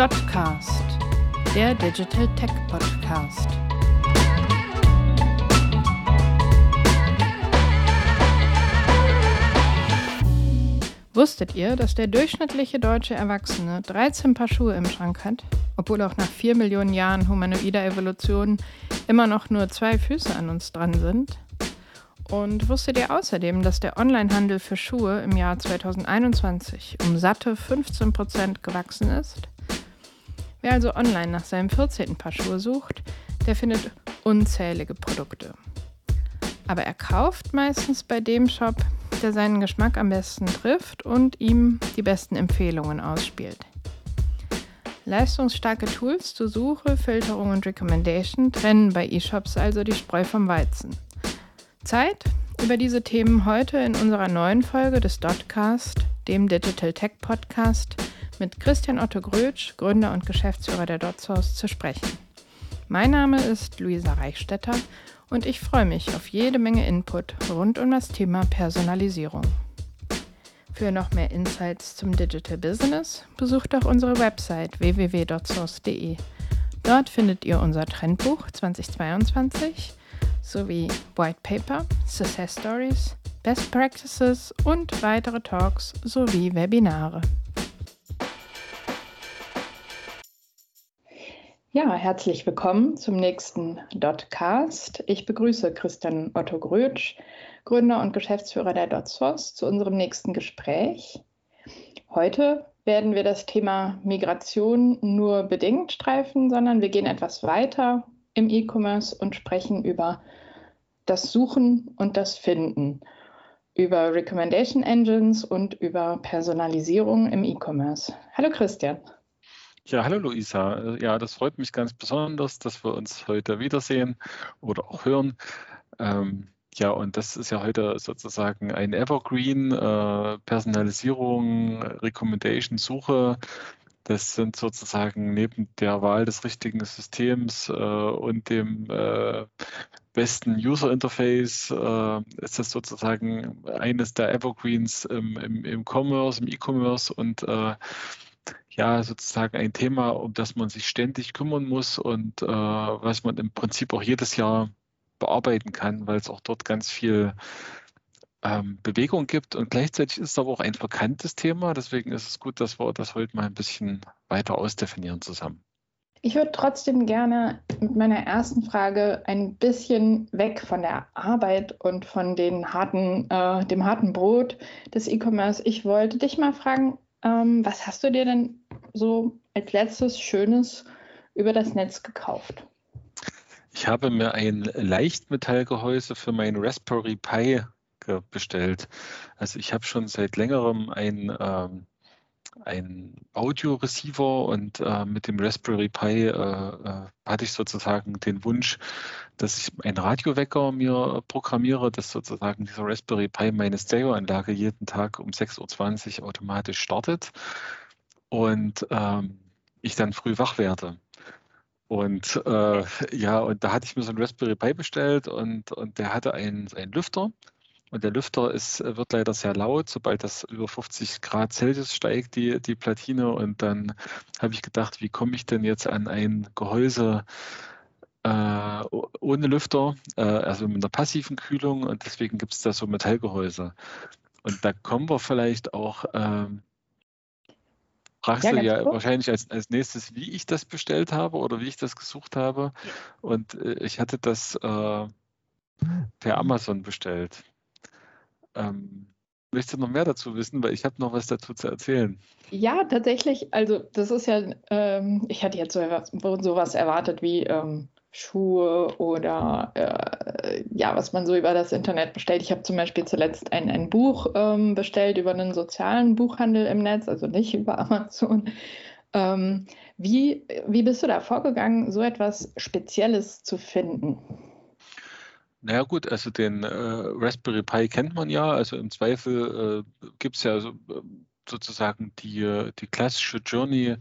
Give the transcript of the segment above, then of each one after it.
Dotcast, der Digital Tech Podcast. Wusstet ihr, dass der durchschnittliche deutsche Erwachsene 13 Paar Schuhe im Schrank hat, obwohl auch nach 4 Millionen Jahren humanoider Evolution immer noch nur zwei Füße an uns dran sind? Und wusstet ihr außerdem, dass der Onlinehandel für Schuhe im Jahr 2021 um satte 15 Prozent gewachsen ist? Wer also online nach seinem 14. Paar Schuhe sucht, der findet unzählige Produkte. Aber er kauft meistens bei dem Shop, der seinen Geschmack am besten trifft und ihm die besten Empfehlungen ausspielt. Leistungsstarke Tools zur Suche, Filterung und Recommendation trennen bei eShops also die Spreu vom Weizen. Zeit, über diese Themen heute in unserer neuen Folge des Dotcast, dem Digital Tech Podcast, mit Christian Otto Grötsch, Gründer und Geschäftsführer der DotSource, zu sprechen. Mein Name ist Luisa Reichstetter und ich freue mich auf jede Menge Input rund um das Thema Personalisierung. Für noch mehr Insights zum Digital Business besucht auch unsere Website www.dotsource.de. Dort findet ihr unser Trendbuch 2022 sowie White Paper, Success Stories, Best Practices und weitere Talks sowie Webinare. Ja, herzlich willkommen zum nächsten Dotcast. Ich begrüße Christian Otto Grötsch, Gründer und Geschäftsführer der DotSource, zu unserem nächsten Gespräch. Heute werden wir das Thema Migration nur bedingt streifen, sondern wir gehen etwas weiter im E-Commerce und sprechen über das Suchen und das Finden, über Recommendation Engines und über Personalisierung im E-Commerce. Hallo Christian. Ja, hallo Luisa. Ja, das freut mich ganz besonders, dass wir uns heute wiedersehen oder auch hören. Ähm, ja, und das ist ja heute sozusagen ein Evergreen, äh, Personalisierung, Recommendation, Suche. Das sind sozusagen neben der Wahl des richtigen Systems äh, und dem äh, besten User Interface äh, ist das sozusagen eines der Evergreens im, im, im Commerce, im E-Commerce und äh, ja, sozusagen ein Thema, um das man sich ständig kümmern muss und äh, was man im Prinzip auch jedes Jahr bearbeiten kann, weil es auch dort ganz viel ähm, Bewegung gibt und gleichzeitig ist es aber auch ein verkanntes Thema. Deswegen ist es gut, dass wir das heute mal ein bisschen weiter ausdefinieren zusammen. Ich würde trotzdem gerne mit meiner ersten Frage ein bisschen weg von der Arbeit und von den harten, äh, dem harten Brot des E-Commerce. Ich wollte dich mal fragen, ähm, was hast du dir denn so als letztes Schönes über das Netz gekauft? Ich habe mir ein Leichtmetallgehäuse für mein Raspberry Pi bestellt. Also ich habe schon seit längerem ein, ähm, ein Audio-Receiver und äh, mit dem Raspberry Pi äh, äh, hatte ich sozusagen den Wunsch, dass ich einen Radiowecker mir programmiere, dass sozusagen dieser Raspberry Pi meine Stereoanlage jeden Tag um 6.20 Uhr automatisch startet und ähm, ich dann früh wach werde. Und äh, ja, und da hatte ich mir so ein Raspberry Pi bestellt und, und der hatte einen, einen Lüfter. Und der Lüfter ist, wird leider sehr laut, sobald das über 50 Grad Celsius steigt, die, die Platine. Und dann habe ich gedacht, wie komme ich denn jetzt an ein Gehäuse äh, ohne Lüfter, äh, also mit einer passiven Kühlung. Und deswegen gibt es da so Metallgehäuse. Und da kommen wir vielleicht auch ähm, fragst ja, du ja gut. wahrscheinlich als, als nächstes, wie ich das bestellt habe oder wie ich das gesucht habe. Und äh, ich hatte das äh, per Amazon bestellt. Ähm, möchtest du noch mehr dazu wissen? Weil ich habe noch was dazu zu erzählen. Ja, tatsächlich. Also das ist ja, ähm, ich hatte jetzt so, sowas erwartet wie ähm, Schuhe oder äh, ja, was man so über das Internet bestellt. Ich habe zum Beispiel zuletzt ein, ein Buch ähm, bestellt über einen sozialen Buchhandel im Netz, also nicht über Amazon. Ähm, wie, wie bist du da vorgegangen, so etwas Spezielles zu finden? Naja gut, also den äh, Raspberry Pi kennt man ja. Also im Zweifel äh, gibt es ja so, äh, sozusagen die, die klassische Journey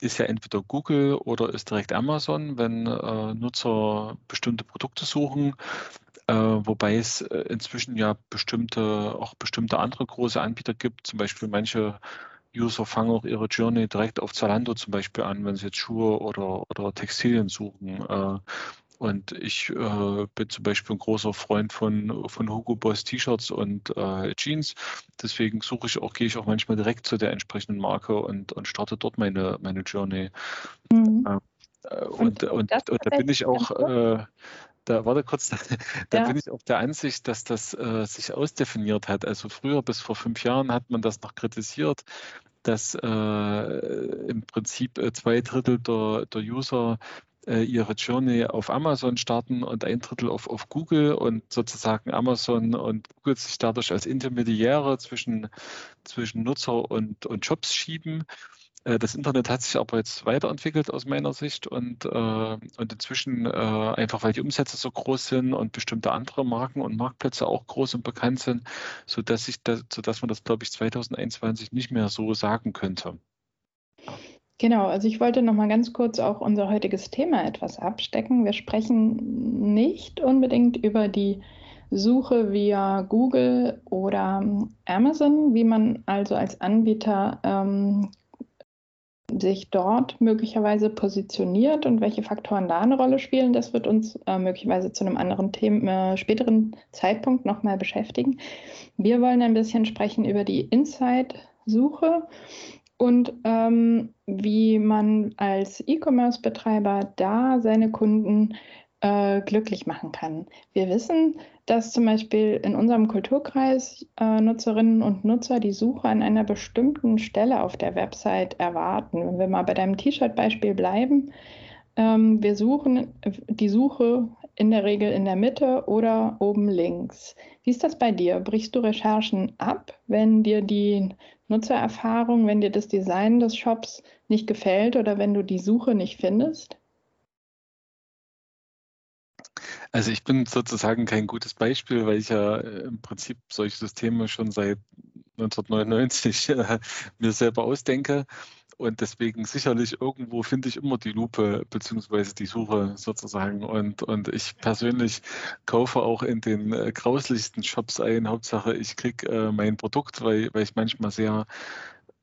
ist ja entweder Google oder ist direkt Amazon, wenn äh, Nutzer bestimmte Produkte suchen. Äh, wobei es äh, inzwischen ja bestimmte, auch bestimmte andere große Anbieter gibt, zum Beispiel manche User fangen auch ihre Journey direkt auf Zalando zum Beispiel an, wenn sie jetzt Schuhe oder, oder Textilien suchen. Äh, und ich äh, bin zum Beispiel ein großer Freund von, von Hugo Boss T-Shirts und äh, Jeans. Deswegen suche ich auch, gehe ich auch manchmal direkt zu der entsprechenden Marke und, und starte dort meine, meine Journey. Mhm. Äh, und, und, und, und, da bin ich auch, äh, da warte kurz, da ja. bin ich auch der Ansicht, dass das äh, sich ausdefiniert hat. Also früher bis vor fünf Jahren hat man das noch kritisiert, dass äh, im Prinzip äh, zwei Drittel der, der User äh, ihre Journey auf Amazon starten und ein Drittel auf, auf Google und sozusagen Amazon und Google sich dadurch als Intermediäre zwischen, zwischen Nutzer und, und Jobs schieben. Äh, das Internet hat sich aber jetzt weiterentwickelt aus meiner Sicht und, äh, und inzwischen äh, einfach, weil die Umsätze so groß sind und bestimmte andere Marken und Marktplätze auch groß und bekannt sind, sodass, ich das, sodass man das, glaube ich, 2021 nicht mehr so sagen könnte. Genau, also ich wollte noch mal ganz kurz auch unser heutiges Thema etwas abstecken. Wir sprechen nicht unbedingt über die Suche via Google oder Amazon, wie man also als Anbieter ähm, sich dort möglicherweise positioniert und welche Faktoren da eine Rolle spielen, das wird uns äh, möglicherweise zu einem anderen Thema, äh, späteren Zeitpunkt nochmal beschäftigen. Wir wollen ein bisschen sprechen über die Insight-Suche und ähm, wie man als E-Commerce-Betreiber da seine Kunden äh, glücklich machen kann. Wir wissen, dass zum Beispiel in unserem Kulturkreis äh, Nutzerinnen und Nutzer die Suche an einer bestimmten Stelle auf der Website erwarten. Wenn wir mal bei deinem T-Shirt-Beispiel bleiben, ähm, wir suchen die Suche in der Regel in der Mitte oder oben links. Wie ist das bei dir? Brichst du Recherchen ab, wenn dir die Nutzererfahrung, wenn dir das Design des Shops nicht gefällt oder wenn du die Suche nicht findest? Also ich bin sozusagen kein gutes Beispiel, weil ich ja äh, im Prinzip solche Systeme schon seit 1999 äh, mir selber ausdenke. Und deswegen sicherlich irgendwo finde ich immer die Lupe beziehungsweise die Suche sozusagen. Und, und ich persönlich kaufe auch in den äh, grauslichsten Shops ein. Hauptsache, ich kriege äh, mein Produkt, weil, weil ich manchmal sehr,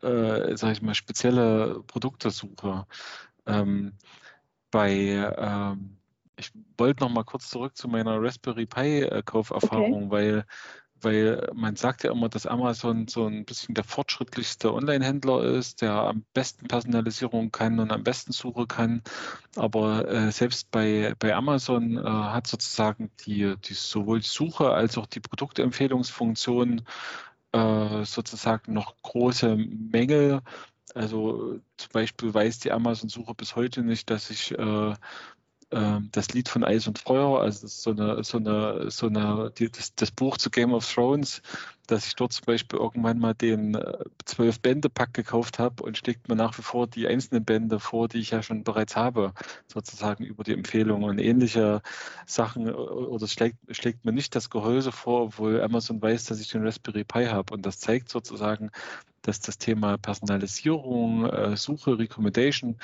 äh, sage ich mal, spezielle Produkte suche. Ähm, bei ähm, ich wollte noch mal kurz zurück zu meiner Raspberry Pi äh, Kauferfahrung, okay. weil weil man sagt ja immer, dass Amazon so ein bisschen der fortschrittlichste Online-Händler ist, der am besten Personalisierung kann und am besten Suche kann. Aber äh, selbst bei, bei Amazon äh, hat sozusagen die, die sowohl die Suche als auch die Produktempfehlungsfunktion äh, sozusagen noch große Mängel. Also zum Beispiel weiß die Amazon-Suche bis heute nicht, dass ich äh, ähm, das Lied von Eis und Feuer, also so eine, so eine, so eine, die, das, das, Buch zu Game of Thrones, dass ich dort zum Beispiel irgendwann mal den äh, zwölf Bände Pack gekauft habe und schlägt mir nach wie vor die einzelnen Bände vor, die ich ja schon bereits habe, sozusagen über die Empfehlung und ähnliche Sachen äh, oder schlägt, schlägt mir nicht das Gehäuse vor, obwohl Amazon weiß, dass ich den Raspberry Pi habe und das zeigt sozusagen, dass das Thema Personalisierung, äh, Suche, Recommendation,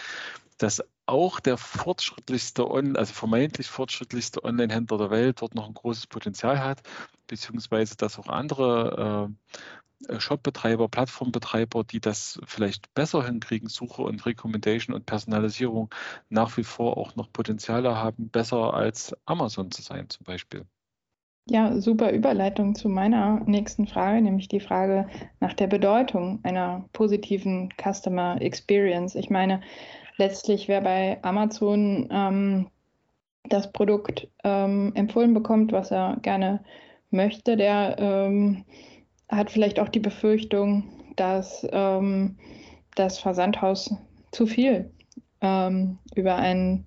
dass auch der fortschrittlichste, also vermeintlich fortschrittlichste Online-Händler der Welt dort noch ein großes Potenzial hat, beziehungsweise dass auch andere äh, Shop-Betreiber, Plattformbetreiber, die das vielleicht besser hinkriegen, Suche und Recommendation und Personalisierung nach wie vor auch noch Potenziale haben, besser als Amazon zu sein zum Beispiel. Ja, super Überleitung zu meiner nächsten Frage, nämlich die Frage nach der Bedeutung einer positiven Customer Experience. Ich meine, letztlich, wer bei Amazon ähm, das Produkt ähm, empfohlen bekommt, was er gerne möchte, der ähm, hat vielleicht auch die Befürchtung, dass ähm, das Versandhaus zu viel ähm, über einen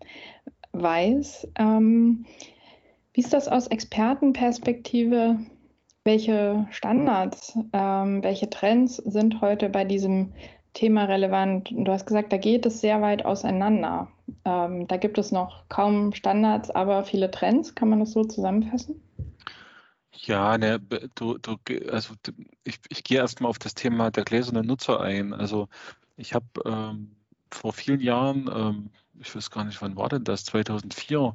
weiß. Ähm, wie ist das aus Expertenperspektive? Welche Standards, welche Trends sind heute bei diesem Thema relevant? Du hast gesagt, da geht es sehr weit auseinander. Ähm, da gibt es noch kaum Standards, aber viele Trends. Kann man das so zusammenfassen? Ja, ne, du, du, also ich, ich gehe erstmal auf das Thema der gläsernen Nutzer ein. Also ich habe ähm, vor vielen Jahren, ähm, ich weiß gar nicht, wann war denn das, 2004,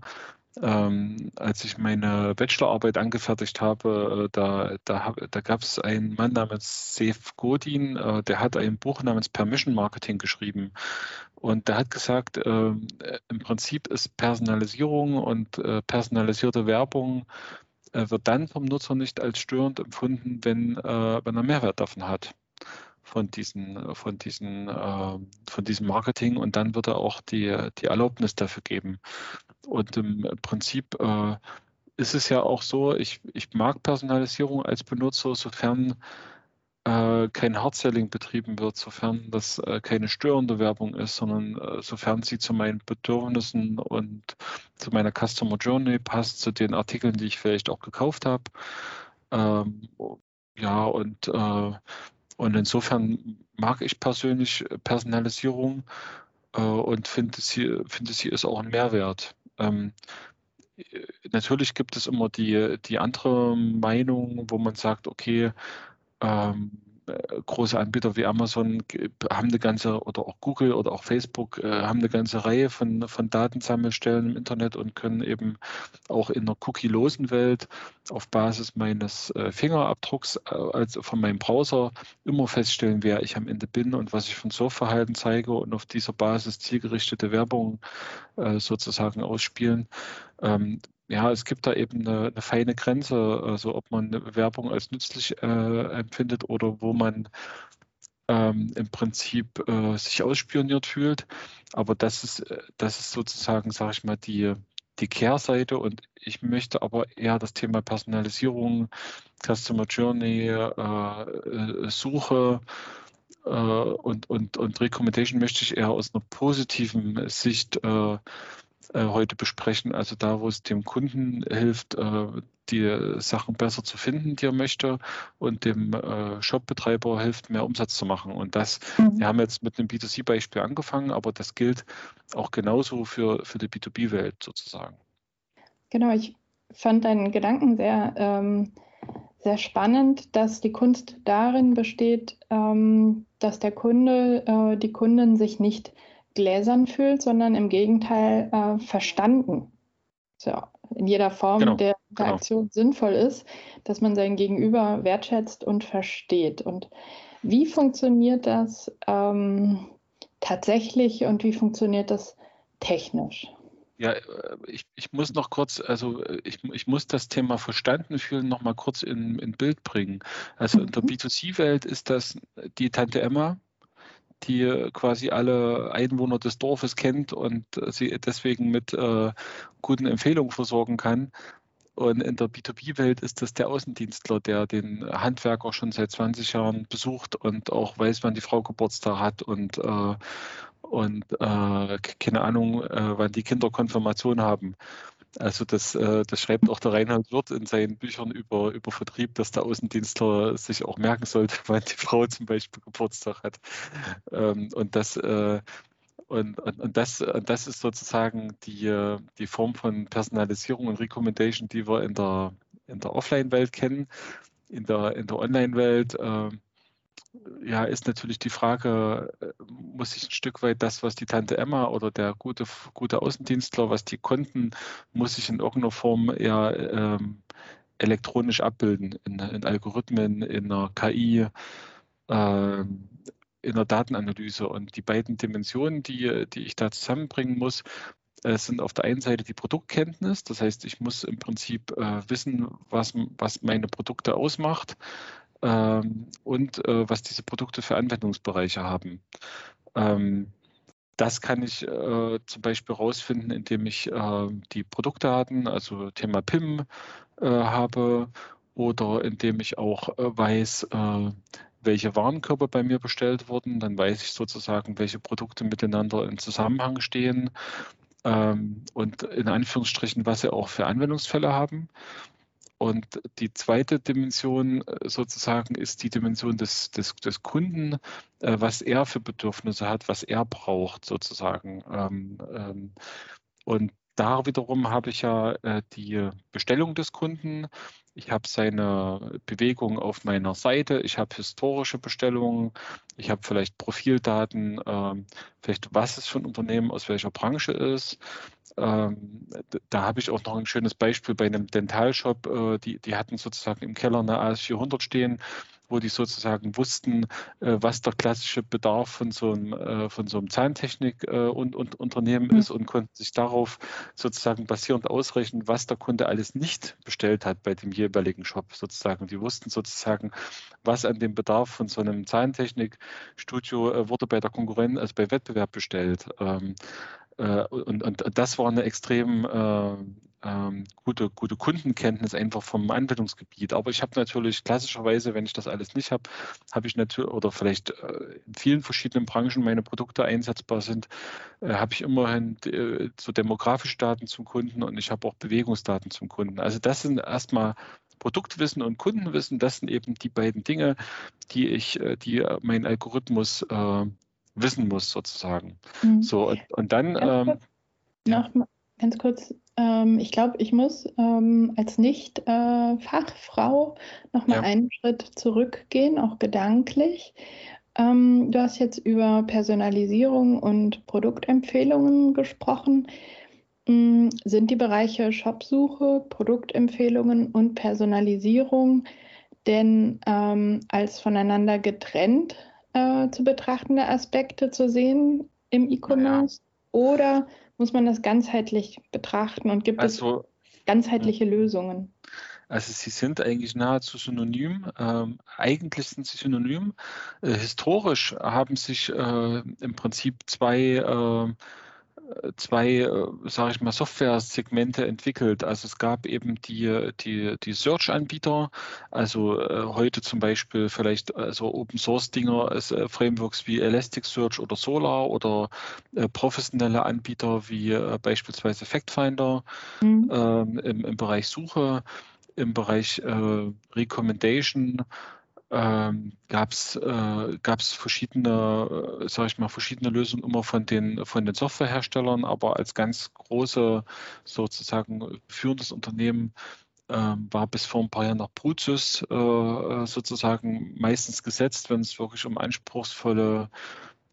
ähm, als ich meine Bachelorarbeit angefertigt habe, äh, da, da, da gab es einen Mann namens Seth Godin, äh, der hat ein Buch namens Permission Marketing geschrieben. Und der hat gesagt, äh, im Prinzip ist Personalisierung und äh, personalisierte Werbung äh, wird dann vom Nutzer nicht als störend empfunden, wenn, äh, wenn er Mehrwert davon hat von diesen, von diesen, äh, von diesem Marketing und dann wird er auch die, die Erlaubnis dafür geben. Und im Prinzip äh, ist es ja auch so, ich, ich mag Personalisierung als Benutzer, sofern äh, kein Hardselling betrieben wird, sofern das äh, keine störende Werbung ist, sondern äh, sofern sie zu meinen Bedürfnissen und zu meiner Customer Journey passt, zu den Artikeln, die ich vielleicht auch gekauft habe. Ähm, ja, und, äh, und insofern mag ich persönlich Personalisierung äh, und finde, sie, finde, sie ist auch ein Mehrwert. Ähm, natürlich gibt es immer die, die andere Meinung, wo man sagt, okay, ähm, äh, große Anbieter wie Amazon haben eine ganze, oder auch Google oder auch Facebook äh, haben eine ganze Reihe von, von Datensammelstellen im Internet und können eben auch in einer cookie-losen Welt auf Basis meines äh, Fingerabdrucks, äh, also von meinem Browser, immer feststellen, wer ich am Ende bin und was ich von Surfverhalten zeige und auf dieser Basis zielgerichtete Werbung äh, sozusagen ausspielen. Ähm, ja, es gibt da eben eine, eine, feine Grenze, also ob man Werbung als nützlich äh, empfindet oder wo man ähm, im Prinzip äh, sich ausspioniert fühlt. Aber das ist, äh, das ist sozusagen, sage ich mal, die, die Kehrseite und ich möchte aber eher das Thema Personalisierung, Customer Journey, äh, äh Suche äh, und, und, und Recommendation möchte ich eher aus einer positiven Sicht äh, heute besprechen. Also da, wo es dem Kunden hilft, äh, die Sachen besser zu finden, die er möchte, und dem äh, Shopbetreiber hilft, mehr Umsatz zu machen. Und das, mhm. wir haben jetzt mit einem B2C-Beispiel angefangen, aber das gilt auch genauso für, für die B2B-Welt sozusagen. Genau, ich fand deinen Gedanken sehr, ähm, sehr spannend, dass die Kunst darin besteht, ähm, dass der Kunde, äh, die Kunden sich nicht gläsern fühlt, sondern im Gegenteil äh, verstanden. So, in jeder Form genau, der genau. Interaktion genau. sinnvoll ist, dass man sein Gegenüber wertschätzt und versteht. Und wie funktioniert das ähm, tatsächlich und wie funktioniert das technisch? Ja, äh, ich, ich muss noch kurz, also ich, ich muss das Thema verstanden fühlen noch mal kurz in, in Bild bringen. Also in der mhm. B2C-Welt ist das die Tante Emma, die quasi alle Einwohner des Dorfes kennt und sie deswegen mit äh, guten Empfehlungen versorgen kann. Und in der B2B-Welt ist das der Außendienstler, der den Handwerker schon seit 20 Jahren besucht und auch weiß, wann die Frau Geburtstag hat und, äh, und äh, keine Ahnung, äh, wann die Kinder Konfirmation haben. Also das, äh, das schreibt auch der Reinhard Wirth in seinen Büchern über, über Vertrieb, dass der Außendienstler sich auch merken sollte, wann die Frau zum Beispiel Geburtstag hat. Ähm, und das äh, und, und, und, das, das ist sozusagen die, die Form von Personalisierung und Recommendation, die wir in der, in der Offline-Welt kennen. In der, in der Online-Welt äh, ja, ist natürlich die Frage, äh, muss ich ein Stück weit das, was die Tante Emma oder der gute, gute Außendienstler, was die konnten, muss ich in irgendeiner Form eher ähm, elektronisch abbilden, in, in, Algorithmen, in einer KI, äh, in der Datenanalyse. Und die beiden Dimensionen, die, die ich da zusammenbringen muss, äh, sind auf der einen Seite die Produktkenntnis. Das heißt, ich muss im Prinzip äh, wissen, was, was meine Produkte ausmacht ähm, und äh, was diese Produkte für Anwendungsbereiche haben. Ähm, das kann ich äh, zum Beispiel herausfinden, indem ich äh, die Produktdaten, also Thema PIM, äh, habe oder indem ich auch äh, weiß, äh, welche Warenkörper bei mir bestellt wurden. Dann weiß ich sozusagen, welche Produkte miteinander in Zusammenhang stehen ähm, und in Anführungsstrichen, was sie auch für Anwendungsfälle haben. Und die zweite Dimension äh, sozusagen ist die Dimension des, des, des Kunden, äh, was er für Bedürfnisse hat, was er braucht sozusagen. Ähm, ähm, und da wiederum habe ich ja äh, die Bestellung des Kunden ich habe seine Bewegung auf meiner Seite, ich habe historische Bestellungen, ich habe vielleicht Profildaten, ähm, vielleicht was es für ein Unternehmen aus welcher Branche ist. Ähm, da habe ich auch noch ein schönes Beispiel bei einem Dentalshop. Äh, die, die hatten sozusagen im Keller eine AS400 stehen wo die sozusagen wussten, äh, was der klassische Bedarf von so einem, äh, von so einem Zahntechnik-Unternehmen äh, mhm. ist und konnten sich darauf sozusagen basierend ausrechnen, was der Kunde alles nicht bestellt hat bei dem jeweiligen Shop sozusagen. Die wussten sozusagen, was an dem Bedarf von so einem Zahntechnikstudio wurde bei der Konkurrenz, also bei Wettbewerb bestellt. Ähm, und, und das war eine extrem ähm, gute, gute Kundenkenntnis einfach vom Anwendungsgebiet. Aber ich habe natürlich klassischerweise, wenn ich das alles nicht habe, habe ich natürlich, oder vielleicht äh, in vielen verschiedenen Branchen meine Produkte einsetzbar sind, äh, habe ich immerhin äh, so demografische Daten zum Kunden und ich habe auch Bewegungsdaten zum Kunden. Also das sind erstmal Produktwissen und Kundenwissen, das sind eben die beiden Dinge, die ich, äh, die mein Algorithmus äh, wissen muss, sozusagen. Mhm. So, und, und dann. Ähm, noch, ganz kurz, ähm, ich glaube, ich muss ähm, als Nicht-Fachfrau äh, nochmal ja. einen Schritt zurückgehen, auch gedanklich. Ähm, du hast jetzt über Personalisierung und Produktempfehlungen gesprochen. Ähm, sind die Bereiche Shopsuche, Produktempfehlungen und Personalisierung denn ähm, als voneinander getrennt äh, zu betrachtende Aspekte zu sehen im E-Commerce? Ja. Oder muss man das ganzheitlich betrachten und gibt also, es ganzheitliche Lösungen? Also sie sind eigentlich nahezu synonym. Ähm, eigentlich sind sie synonym. Äh, historisch haben sich äh, im Prinzip zwei äh, zwei, äh, sage ich mal, Software-Segmente entwickelt. Also es gab eben die, die, die Search-Anbieter, also äh, heute zum Beispiel vielleicht also Open-Source-Dinger, äh, Frameworks wie Elasticsearch oder Solar oder professionelle Anbieter wie beispielsweise FactFinder mhm. ähm, im, im Bereich Suche, im Bereich äh, Recommendation ähm, gab es äh, gab's verschiedene, äh, sage ich mal, verschiedene Lösungen immer von den, von den Softwareherstellern, aber als ganz große, sozusagen führendes Unternehmen ähm, war bis vor ein paar Jahren noch Brutus äh, sozusagen meistens gesetzt, wenn es wirklich um anspruchsvolle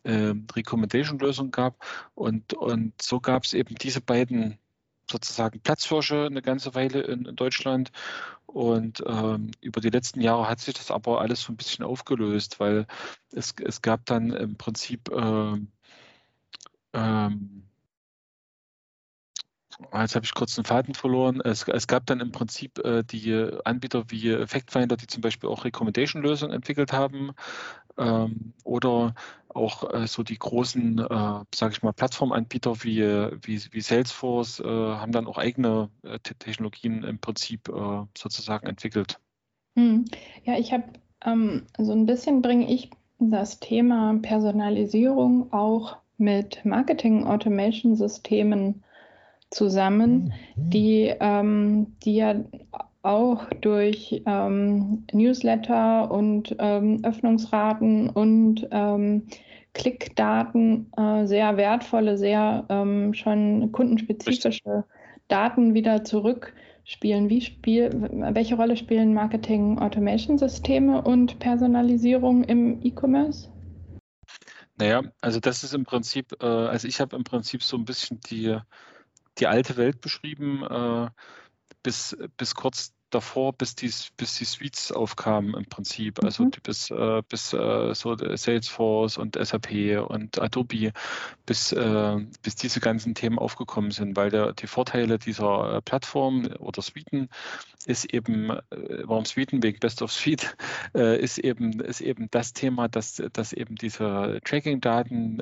äh, Recommendation-Lösungen gab. Und, und so gab es eben diese beiden sozusagen Platzhirsche eine ganze Weile in, in Deutschland. Und ähm, über die letzten Jahre hat sich das aber alles so ein bisschen aufgelöst, weil es, es gab dann im Prinzip ähm, ähm, Jetzt habe ich kurz den Faden verloren. Es, es gab dann im Prinzip äh, die Anbieter wie FactFinder, die zum Beispiel auch Recommendation-Lösungen entwickelt haben ähm, oder auch äh, so die großen, äh, sage ich mal, Plattformanbieter wie, wie, wie Salesforce äh, haben dann auch eigene äh, Technologien im Prinzip äh, sozusagen entwickelt. Hm. Ja, ich habe ähm, so ein bisschen bringe ich das Thema Personalisierung auch mit Marketing-Automation-Systemen zusammen, die, ähm, die ja auch durch ähm, Newsletter und ähm, Öffnungsraten und ähm, Klickdaten äh, sehr wertvolle, sehr ähm, schon kundenspezifische Daten wieder zurückspielen. Wie spiel, welche Rolle spielen Marketing Automation Systeme und Personalisierung im E-Commerce? Naja, also das ist im Prinzip, äh, also ich habe im Prinzip so ein bisschen die, die alte Welt beschrieben. Äh, bis, bis kurz davor, bis die, bis die Suites aufkamen im Prinzip, also mhm. bis, äh, bis äh, so Salesforce und SAP und Adobe, bis, äh, bis diese ganzen Themen aufgekommen sind, weil der, die Vorteile dieser äh, Plattform oder Suiten ist eben, äh, warum Suiten wegen Best of Suite, äh, ist eben, ist eben das Thema, dass, dass eben diese Tracking-Daten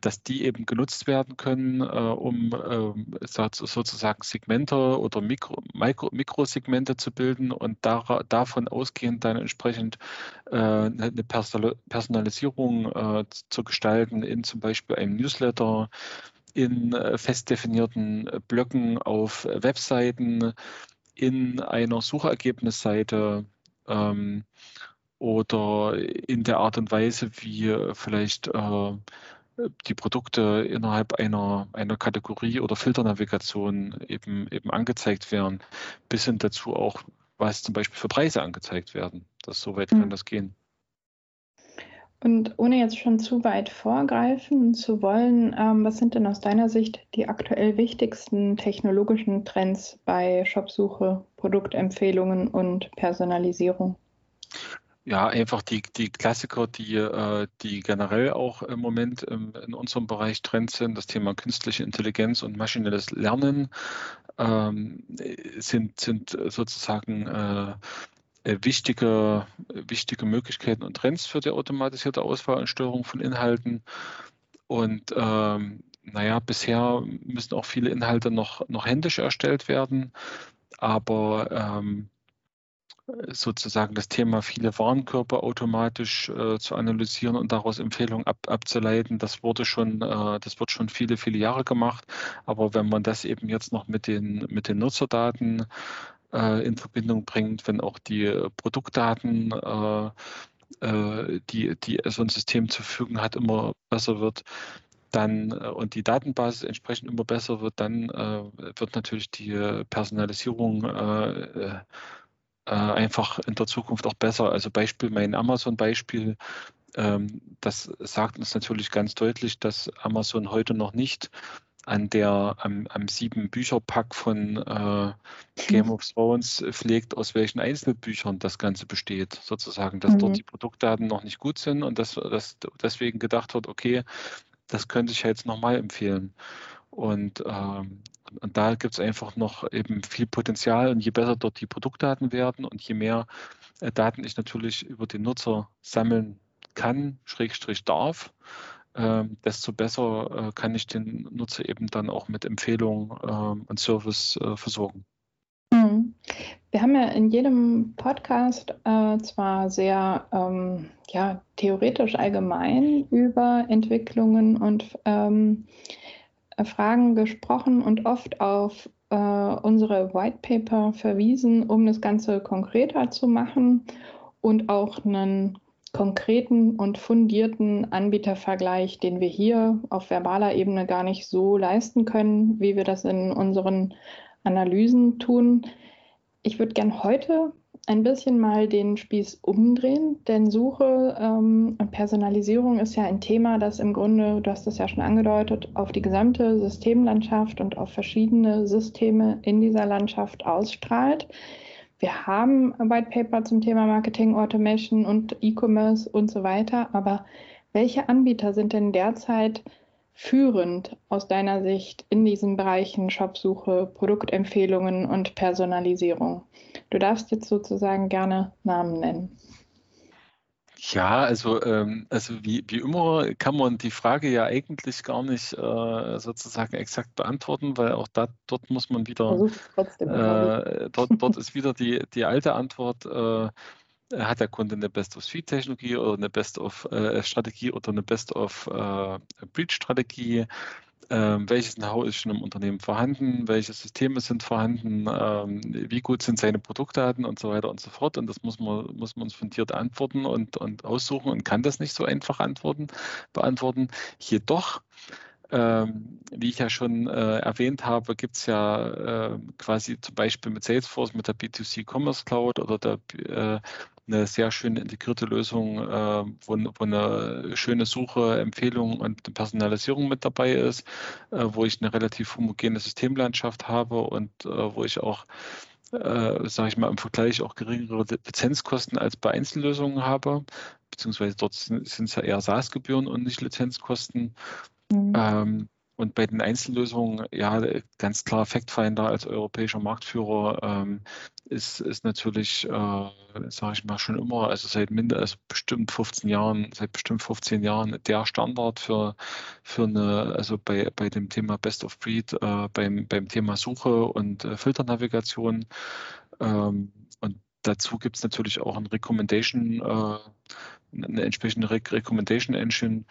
dass die eben genutzt werden können, äh, um ähm, sozusagen Segmente oder Mikro, Mikro, Mikrosegmente zu bilden und davon ausgehend dann entsprechend äh, eine Personalisierung äh, zu gestalten in zum Beispiel einem Newsletter, in fest definierten Blöcken auf Webseiten, in einer Suchergebnisseite ähm, oder in der Art und Weise, wie vielleicht die Produkte innerhalb einer, einer Kategorie oder Filternavigation eben, eben angezeigt werden, bis hin dazu auch, was zum Beispiel für Preise angezeigt werden. Das so weit mhm. kann das gehen. Und ohne jetzt schon zu weit vorgreifen zu wollen, ähm, was sind denn aus deiner Sicht die aktuell wichtigsten technologischen Trends bei Shopsuche, Produktempfehlungen und Personalisierung? Ja, einfach die, die Klassiker, die, äh, die generell auch im Moment in unserem Bereich Trend sind, das Thema künstliche Intelligenz und maschinelles Lernen ähm, sind, sind sozusagen äh, wichtige, wichtige Möglichkeiten und Trends für die automatisierte Auswahl und Steuerung von Inhalten. Und ähm, naja, bisher müssen auch viele Inhalte noch, noch händisch erstellt werden, aber ähm, sozusagen das Thema viele Warenkörper automatisch äh, zu analysieren und daraus Empfehlungen ab, abzuleiten, das wurde schon, äh, das wird schon viele, viele Jahre gemacht. Aber wenn man das eben jetzt noch mit den, mit den Nutzerdaten äh, in Verbindung bringt, wenn auch die Produktdaten, äh, äh, die, die so ein System zur Verfügung hat, immer besser wird, dann und die Datenbasis entsprechend immer besser wird, dann wird natürlich die Personalisierung äh, einfach in der Zukunft auch besser. Also Beispiel, mein Amazon-Beispiel, ähm, das sagt uns natürlich ganz deutlich, dass Amazon heute noch nicht an der am, am sieben Bücherpack von äh, Game of Thrones pflegt, aus welchen Einzelbüchern das Ganze besteht, sozusagen, dass mhm. dort die Produktdaten noch nicht gut sind und dass, dass deswegen gedacht wird, okay, das könnte ich jetzt nochmal empfehlen. Und, ähm, und da gibt es einfach noch eben viel Potenzial. Und je besser dort die Produktdaten werden und je mehr äh, Daten ich natürlich über den Nutzer sammeln kann, Schrägstrich darf, äh, desto besser äh, kann ich den Nutzer eben dann auch mit Empfehlungen ähm, und Service äh, versorgen. Mhm. Wir haben ja in jedem Podcast äh, zwar sehr ähm, ja, theoretisch allgemein über Entwicklungen und ähm, äh, Fragen gesprochen und oft auf äh, unsere White Paper verwiesen, um das Ganze konkreter zu machen und auch einen konkreten und fundierten Anbietervergleich, den wir hier auf verbaler Ebene gar nicht so leisten können, wie wir das in unseren Analysen tun. Ich würde gern heute ein bisschen mal den Spieß umdrehen, denn Suche ähm, und Personalisierung ist ja ein Thema, das im Grunde, du hast es ja schon angedeutet, auf die gesamte Systemlandschaft und auf verschiedene Systeme in dieser Landschaft ausstrahlt. Wir haben White Paper zum Thema Marketing, Automation und E-Commerce und so weiter, aber welche Anbieter sind denn derzeit führend aus deiner Sicht in diesen Bereichen Shopsuche, Produktempfehlungen und Personalisierung? Du darfst jetzt sozusagen gerne Namen nennen. Ja, also, ähm, also wie, wie immer kann man die Frage ja eigentlich gar nicht äh, sozusagen exakt beantworten, weil auch da, dort muss man wieder, äh, dort, dort ist wieder die, die alte Antwort, äh, hat der Kunde eine Best-of-Suite-Technologie oder eine Best-of-Strategie oder eine Best-of-Breach-Strategie? Ähm, welches Know-how ist schon im Unternehmen vorhanden? Welche Systeme sind vorhanden? Ähm, wie gut sind seine Produktdaten und so weiter und so fort? Und das muss man, muss man uns fundiert antworten und, und aussuchen und kann das nicht so einfach antworten, beantworten. Jedoch ähm, wie ich ja schon äh, erwähnt habe, gibt es ja äh, quasi zum Beispiel mit Salesforce, mit der B2C Commerce Cloud oder der äh, eine sehr schöne integrierte Lösung, äh, wo, wo, eine schöne Suche, Empfehlung und Personalisierung mit dabei ist, äh, wo ich eine relativ homogene Systemlandschaft habe und äh, wo ich auch äh, sage ich mal, im Vergleich auch geringere Lizenzkosten als bei Einzellösungen habe, beziehungsweise dort sind es ja eher SaaS-Gebühren und nicht Lizenzkosten. Mhm. Ähm, und bei den Einzellösungen, ja, ganz klar, FactFinder als europäischer Marktführer ähm, ist, ist natürlich, äh, sage ich mal, schon immer, also seit mindestens also bestimmt 15 Jahren, seit bestimmt 15 Jahren der Standard für, für eine, also bei, bei dem Thema Best of Breed, äh, beim, beim Thema Suche und äh, Filternavigation. Ähm, und dazu gibt es natürlich auch ein Recommendation, äh, eine entsprechende Re Recommendation Engine,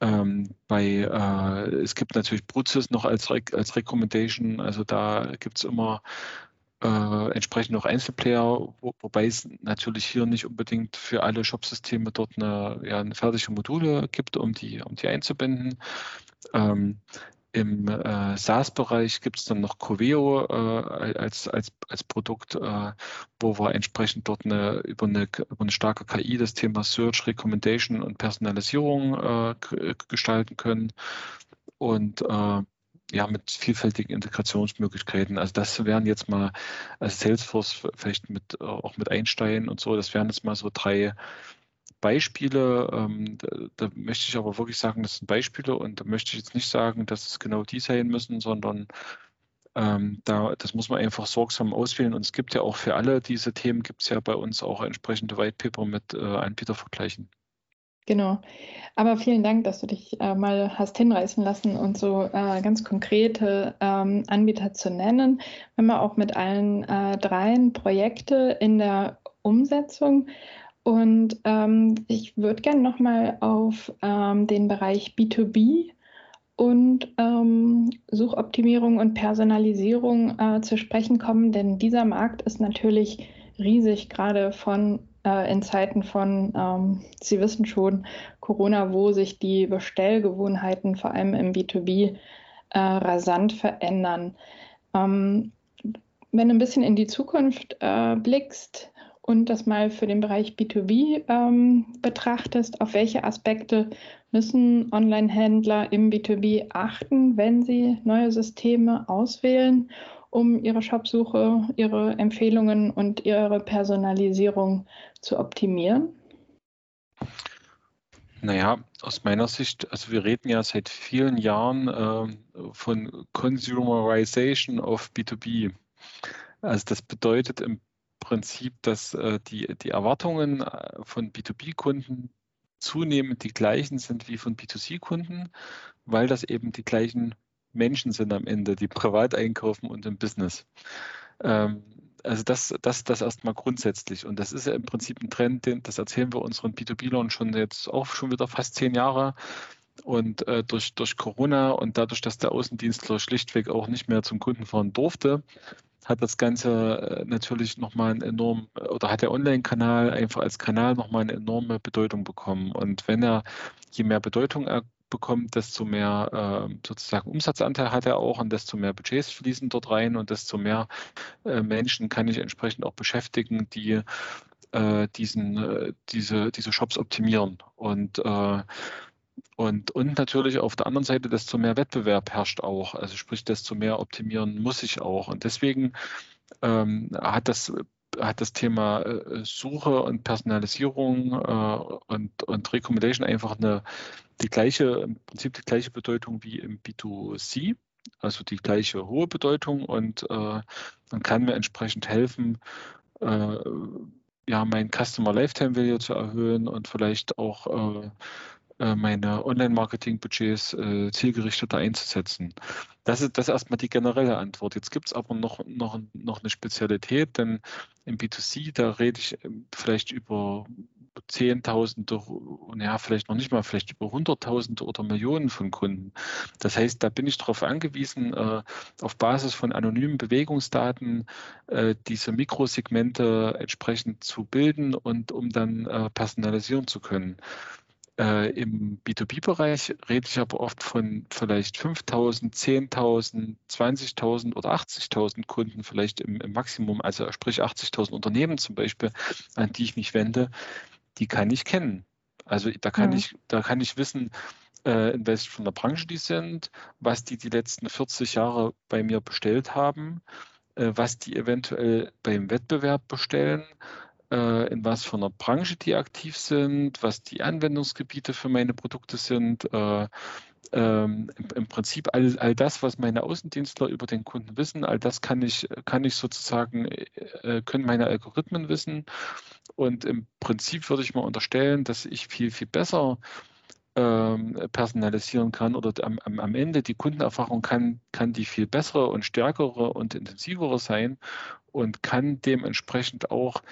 ähm, bei, äh, es gibt natürlich Brutsys noch als, Re als Recommendation, also da gibt es immer äh, entsprechend noch Einzelplayer, wo, wobei es natürlich hier nicht unbedingt für alle Shop-Systeme dort eine, ja, eine fertige Module gibt, um die, um die einzubinden. Ähm, Im äh, SaaS-Bereich gibt es dann noch Coveo äh, als, als, als Produkt, äh, wo wir entsprechend dort eine, über, eine, über eine starke KI das Thema Search, Recommendation und Personalisierung äh, gestalten können. Und äh, ja, mit vielfältigen Integrationsmöglichkeiten. Also das wären jetzt mal als Salesforce vielleicht mit auch mit Einstein und so, das wären jetzt mal so drei Beispiele. Ähm, da, da, möchte ich aber wirklich sagen, das sind Beispiele und da möchte ich jetzt nicht sagen, dass es genau die sein müssen, sondern ähm, da, das muss man einfach sorgsam auswählen. Und es gibt ja auch für alle diese Themen, gibt es ja bei uns auch entsprechende White Paper mit äh, Anbietervergleichen. Genau. Aber vielen Dank, dass du dich äh, mal hast hinreißen lassen und so äh, ganz konkrete ähm, Anbieter zu nennen. Wir haben auch mit allen äh, dreien Projekte in der Umsetzung. Und ähm, ich würde gerne nochmal auf ähm, den Bereich B2B und ähm, Suchoptimierung und Personalisierung äh, zu sprechen kommen, denn dieser Markt ist natürlich riesig, gerade von äh, in Zeiten von, ähm, Sie wissen schon, Corona, wo sich die Bestellgewohnheiten vor allem im B2B äh, rasant verändern. Ähm, wenn du ein bisschen in die Zukunft äh, blickst und das mal für den Bereich B2B ähm, betrachtest, auf welche Aspekte müssen Online-Händler im B2B achten, wenn sie neue Systeme auswählen um ihre Shopsuche, ihre Empfehlungen und ihre Personalisierung zu optimieren? Naja, aus meiner Sicht, also wir reden ja seit vielen Jahren äh, von Consumerization of B2B. Also das bedeutet im Prinzip, dass äh, die, die Erwartungen äh, von B2B-Kunden zunehmend die gleichen sind wie von B2C-Kunden, weil das eben die gleichen Menschen sind am Ende, die privat einkaufen und im Business. Ähm, also das, das, das erstmal grundsätzlich. Und das ist ja im Prinzip ein Trend, den, das erzählen wir unseren B2B-Lern schon jetzt auch schon wieder fast zehn Jahre. Und äh, durch, durch Corona und dadurch, dass der Außendienstler schlichtweg auch nicht mehr zum Kunden fahren durfte, hat das Ganze äh, natürlich nochmal einen enorm, oder hat der Online-Kanal einfach als Kanal nochmal eine enorme Bedeutung bekommen. Und wenn er, je mehr Bedeutung er bekommt, desto mehr äh, sozusagen Umsatzanteil hat er auch und desto mehr Budgets fließen dort rein und desto mehr äh, Menschen kann ich entsprechend auch beschäftigen, die äh, diesen, äh, diese, diese Shops optimieren. Und äh, und, und natürlich auf der anderen Seite, desto mehr Wettbewerb herrscht auch. Also sprich, desto mehr optimieren muss ich auch. Und deswegen ähm, hat das hat das Thema äh, Suche und Personalisierung äh, und, und Recommendation einfach eine, die gleiche, im Prinzip die gleiche Bedeutung wie im B2C, also die gleiche hohe Bedeutung und äh, man kann mir entsprechend helfen, äh, ja, mein Customer Lifetime Value zu erhöhen und vielleicht auch äh, meine Online-Marketing-Budgets äh, zielgerichteter einzusetzen. Das ist, das ist erstmal die generelle Antwort. Jetzt gibt es aber noch, noch, noch eine Spezialität, denn im B2C, da rede ich ähm, vielleicht über Zehntausende, ja, vielleicht noch nicht mal, vielleicht über Hunderttausende oder Millionen von Kunden. Das heißt, da bin ich darauf angewiesen, äh, auf Basis von anonymen Bewegungsdaten äh, diese Mikrosegmente entsprechend zu bilden und um dann äh, personalisieren zu können. Äh, Im B2B-Bereich rede ich aber oft von vielleicht 5.000, 10.000, 20.000 oder 80.000 Kunden, vielleicht im, im Maximum, also sprich 80.000 Unternehmen zum Beispiel, an die ich mich wende, die kann ich kennen. Also da kann ja. ich, da kann ich wissen, äh, in welcher von der Branche die sind, was die die letzten 40 Jahre bei mir bestellt haben, äh, was die eventuell beim Wettbewerb bestellen, in was für einer Branche die aktiv sind, was die Anwendungsgebiete für meine Produkte sind. Äh, ähm, im, Prinzip all, all das, was meine Außendienstler über den Kunden wissen, all das kann ich, kann ich sozusagen, äh, können meine Algorithmen wissen. Und im Prinzip würde ich mal unterstellen, dass ich viel, viel besser ähm, personalisieren kann oder am, am, Ende die Kundenerfahrung kann, kann die viel bessere und stärkere und intensivere sein und kann dementsprechend auch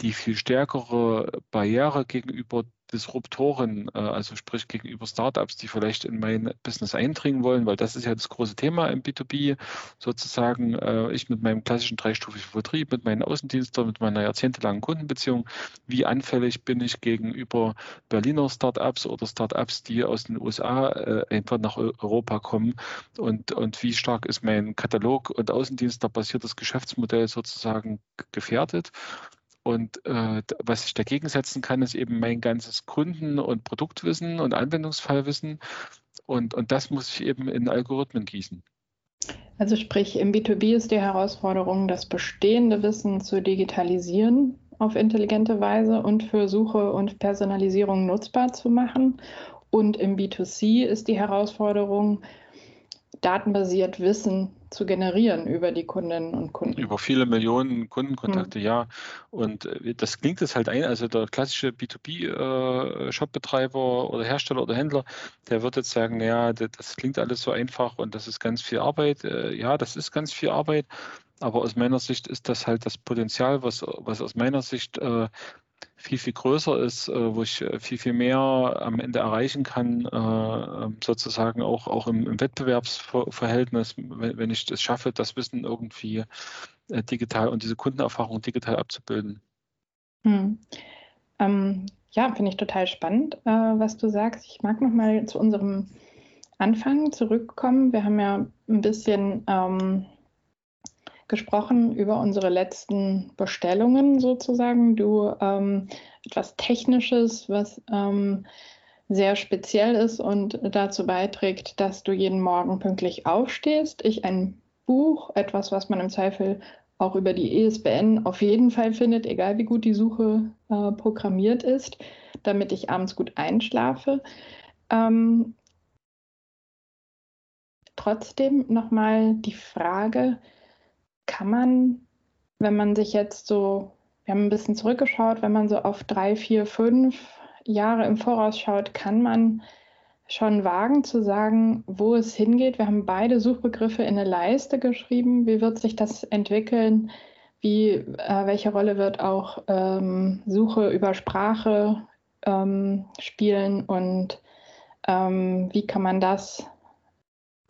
die viel stärkere Barriere gegenüber Disruptoren, äh, also sprich gegenüber Startups, die vielleicht in mein Business eindringen wollen, weil das ist ja das große Thema im B2B, sozusagen äh, ich mit meinem klassischen dreistufigen Vertrieb, mit meinen Außendiensten, mit meiner jahrzehntelangen Kundenbeziehung, wie anfällig bin ich gegenüber Berliner Startups oder Startups, die aus den USA äh, einfach nach Europa kommen und, und wie stark ist mein Katalog und Außendienst basiertes Geschäftsmodell sozusagen gefährdet. Und äh, was ich dagegen setzen kann, ist eben mein ganzes Kunden- und Produktwissen und Anwendungsfallwissen. Und, und das muss ich eben in Algorithmen gießen. Also sprich, im B2B ist die Herausforderung, das bestehende Wissen zu digitalisieren auf intelligente Weise und für Suche und Personalisierung nutzbar zu machen. Und im B2C ist die Herausforderung, datenbasiert Wissen zu generieren über die Kundinnen und Kunden. Über viele Millionen Kundenkontakte, hm. ja. Und äh, das klingt es halt ein. Also der klassische B2B-Shopbetreiber äh, oder Hersteller oder Händler, der wird jetzt sagen, ja, das klingt alles so einfach und das ist ganz viel Arbeit. Äh, ja, das ist ganz viel Arbeit. Aber aus meiner Sicht ist das halt das Potenzial, was, was aus meiner Sicht äh, viel, viel größer ist, äh, wo ich äh, viel, viel mehr am Ende erreichen kann, äh, ähm, sozusagen auch, auch im, im Wettbewerbsverhältnis, wenn, ich es schaffe, das Wissen irgendwie digital und diese Kundenerfahrung digital abzubilden. Hm. Ähm, ja, finde ich total spannend, äh, was du sagst. Ich mag nochmal zu unserem Anfang zurückkommen. Wir haben ja ein bisschen ähm, gesprochen über unsere letzten Bestellungen sozusagen. Du ähm, etwas Technisches, was ähm, sehr speziell ist und dazu beiträgt, dass du jeden Morgen pünktlich aufstehst. Ich ein Buch, etwas, was man im Zweifel auch über die ESBN auf jeden Fall findet, egal wie gut die Suche äh, programmiert ist, damit ich abends gut einschlafe. Ähm, trotzdem nochmal die Frage, kann man, wenn man sich jetzt so, wir haben ein bisschen zurückgeschaut, wenn man so auf drei, vier, fünf Jahre im Voraus schaut, kann man schon wagen zu sagen, wo es hingeht. Wir haben beide Suchbegriffe in eine Leiste geschrieben. Wie wird sich das entwickeln? Wie, äh, welche Rolle wird auch ähm, Suche über Sprache ähm, spielen und ähm, wie kann man das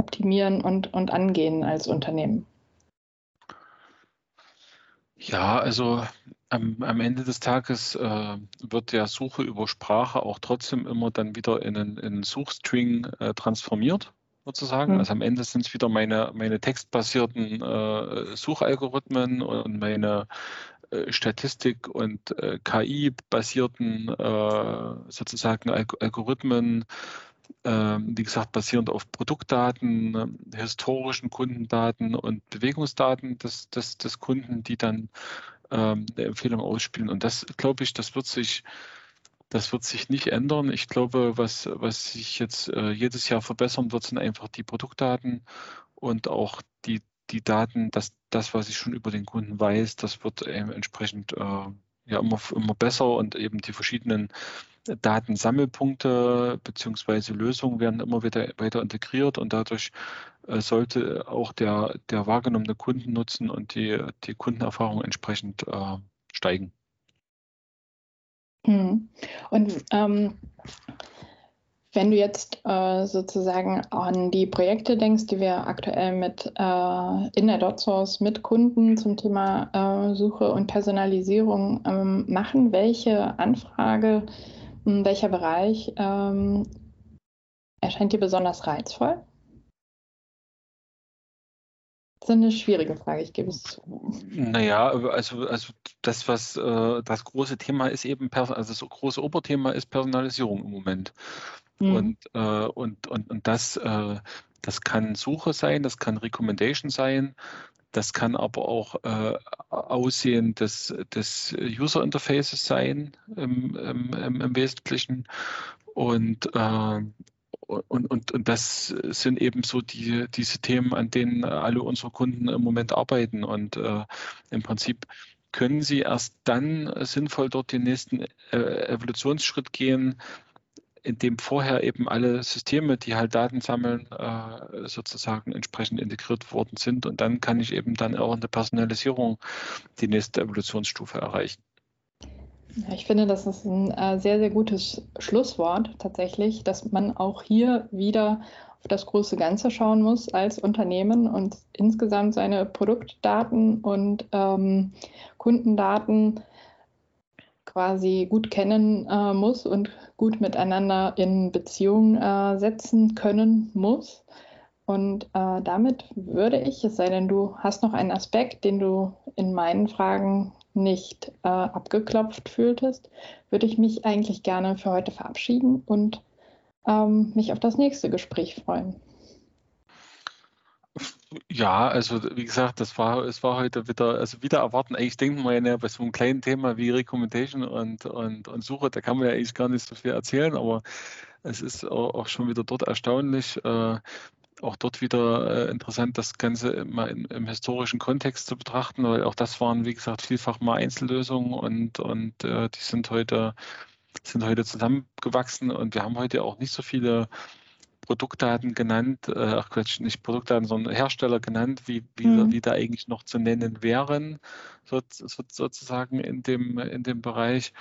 optimieren und, und angehen als Unternehmen? Ja, also am, am Ende des Tages äh, wird der Suche über Sprache auch trotzdem immer dann wieder in einen, in einen Suchstring äh, transformiert, sozusagen. Mhm. Also am Ende sind es wieder meine, meine textbasierten äh, Suchalgorithmen und meine äh, Statistik- und äh, KI-basierten äh, sozusagen Algorithmen, ähm, wie gesagt, basierend auf Produktdaten, ähm, historischen Kundendaten und Bewegungsdaten des, des, des Kunden, die dann ähm, eine Empfehlung ausspielen. Und das, glaube ich, das wird sich, das wird sich nicht ändern. Ich glaube, was, was sich jetzt äh, jedes Jahr verbessern wird, sind einfach die Produktdaten und auch die, die Daten, dass das, was ich schon über den Kunden weiß, das wird eben entsprechend äh, ja immer, immer besser und eben die verschiedenen Datensammelpunkte bzw. Lösungen werden immer wieder weiter integriert und dadurch äh, sollte auch der, der wahrgenommene Kundennutzen und die, die Kundenerfahrung entsprechend äh, steigen. Hm. Und ähm, wenn du jetzt äh, sozusagen an die Projekte denkst, die wir aktuell mit äh, in der DotSource mit Kunden zum Thema äh, Suche und Personalisierung ähm, machen, welche Anfrage welcher Bereich ähm, erscheint dir besonders reizvoll? Das ist eine schwierige Frage, ich gebe es zu. Naja, also, also das, was äh, das große Thema ist eben, also das große Oberthema ist Personalisierung im Moment. Mhm. Und, äh, und, und, und das, äh, das kann Suche sein, das kann Recommendation sein, das kann aber auch äh, Aussehen des, des User Interfaces sein im, im, im Wesentlichen. Und, äh, und, und, und das sind eben so die, diese Themen, an denen alle unsere Kunden im Moment arbeiten. Und äh, im Prinzip können sie erst dann sinnvoll dort den nächsten äh, Evolutionsschritt gehen, in dem vorher eben alle Systeme, die halt Daten sammeln, äh, sozusagen entsprechend integriert worden sind. Und dann kann ich eben dann auch in der Personalisierung die nächste Evolutionsstufe erreichen. Ja, ich finde, das ist ein äh, sehr, sehr gutes Schlusswort tatsächlich, dass man auch hier wieder auf das große Ganze schauen muss als Unternehmen und insgesamt seine Produktdaten und ähm, Kundendaten quasi gut kennen äh, muss und gut miteinander in Beziehung äh, setzen können muss. Und äh, damit würde ich, es sei denn, du hast noch einen Aspekt, den du in meinen Fragen nicht äh, abgeklopft fühltest, würde ich mich eigentlich gerne für heute verabschieden und ähm, mich auf das nächste Gespräch freuen. Ja, also wie gesagt, das war, es war heute wieder, also wieder erwarten. Eigentlich denkt man ja bei so einem kleinen Thema wie Recommendation und, und, und Suche, da kann man ja eigentlich gar nicht so viel erzählen, aber es ist auch schon wieder dort erstaunlich, äh, auch dort wieder äh, interessant, das Ganze mal in, im historischen Kontext zu betrachten, weil auch das waren, wie gesagt, vielfach mal Einzellösungen und, und äh, die sind heute, sind heute zusammengewachsen und wir haben heute auch nicht so viele Produktdaten genannt, äh, ach Quatsch, nicht Produktdaten, sondern Hersteller genannt, wie, wie, mhm. wie da eigentlich noch zu nennen wären, so, so, sozusagen in dem, in dem Bereich.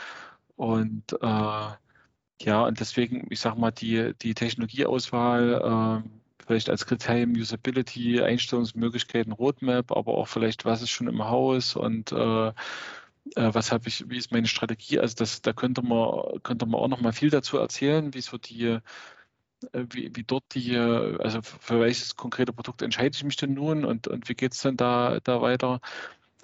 Und äh, ja, und deswegen, ich sage mal, die, die Technologieauswahl, äh, vielleicht als Kriterium Usability, Einstellungsmöglichkeiten, Roadmap, aber auch vielleicht, was ist schon im Haus und äh, äh was habe ich, wie ist meine Strategie? Also das, da könnte man, könnte man auch noch mal viel dazu erzählen, wie so die, wie, wie dort die, also für welches konkrete Produkt entscheide ich mich denn nun und, und wie geht es denn da, da weiter?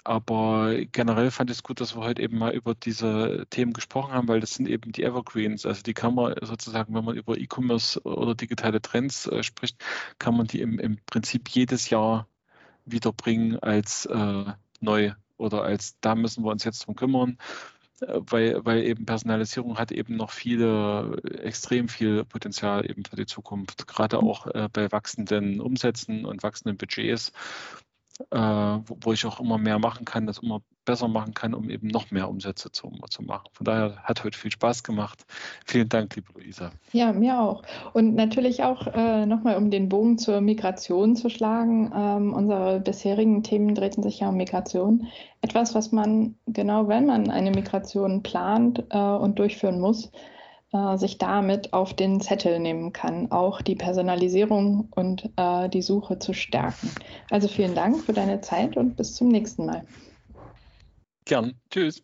Aber generell fand ich es gut, dass wir heute eben mal über diese Themen gesprochen haben, weil das sind eben die Evergreens. Also die kann man sozusagen, wenn man über E-Commerce oder digitale Trends äh, spricht, kann man die im, im Prinzip jedes Jahr wiederbringen als äh, neu oder als da müssen wir uns jetzt drum kümmern, äh, weil, weil eben Personalisierung hat eben noch viele, extrem viel Potenzial eben für die Zukunft, gerade auch äh, bei wachsenden Umsätzen und wachsenden Budgets äh, wo, wo, ich auch immer mehr machen kann, das immer besser machen kann, um eben noch mehr Umsätze zu, zu machen. Von daher hat heute viel Spaß gemacht. Vielen Dank, liebe Luisa. Ja, mir auch. Und natürlich auch äh, nochmal, um den Bogen zur Migration zu schlagen. Ähm, unsere bisherigen Themen drehten sich ja um Migration. Etwas, was man genau, wenn man eine Migration plant äh, und durchführen muss, äh, sich damit auf den Zettel nehmen kann, auch die Personalisierung und äh, die Suche zu stärken. Also vielen Dank für deine Zeit und bis zum nächsten Mal. Gern. Tschüss.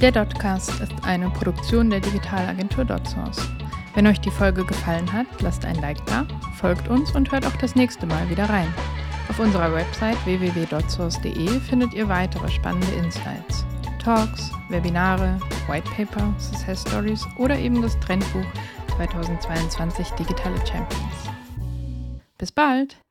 Der Dotcast ist eine Produktion der Digitalagentur DotSource. Wenn euch die Folge gefallen hat, lasst ein Like da, folgt uns und hört auch das nächste Mal wieder rein. Auf unserer Website www.dotsource.de findet ihr weitere spannende Insights. Talks, Webinare, Whitepaper, Success Stories oder eben das Trendbuch 2022 Digitale Champions. Bis bald!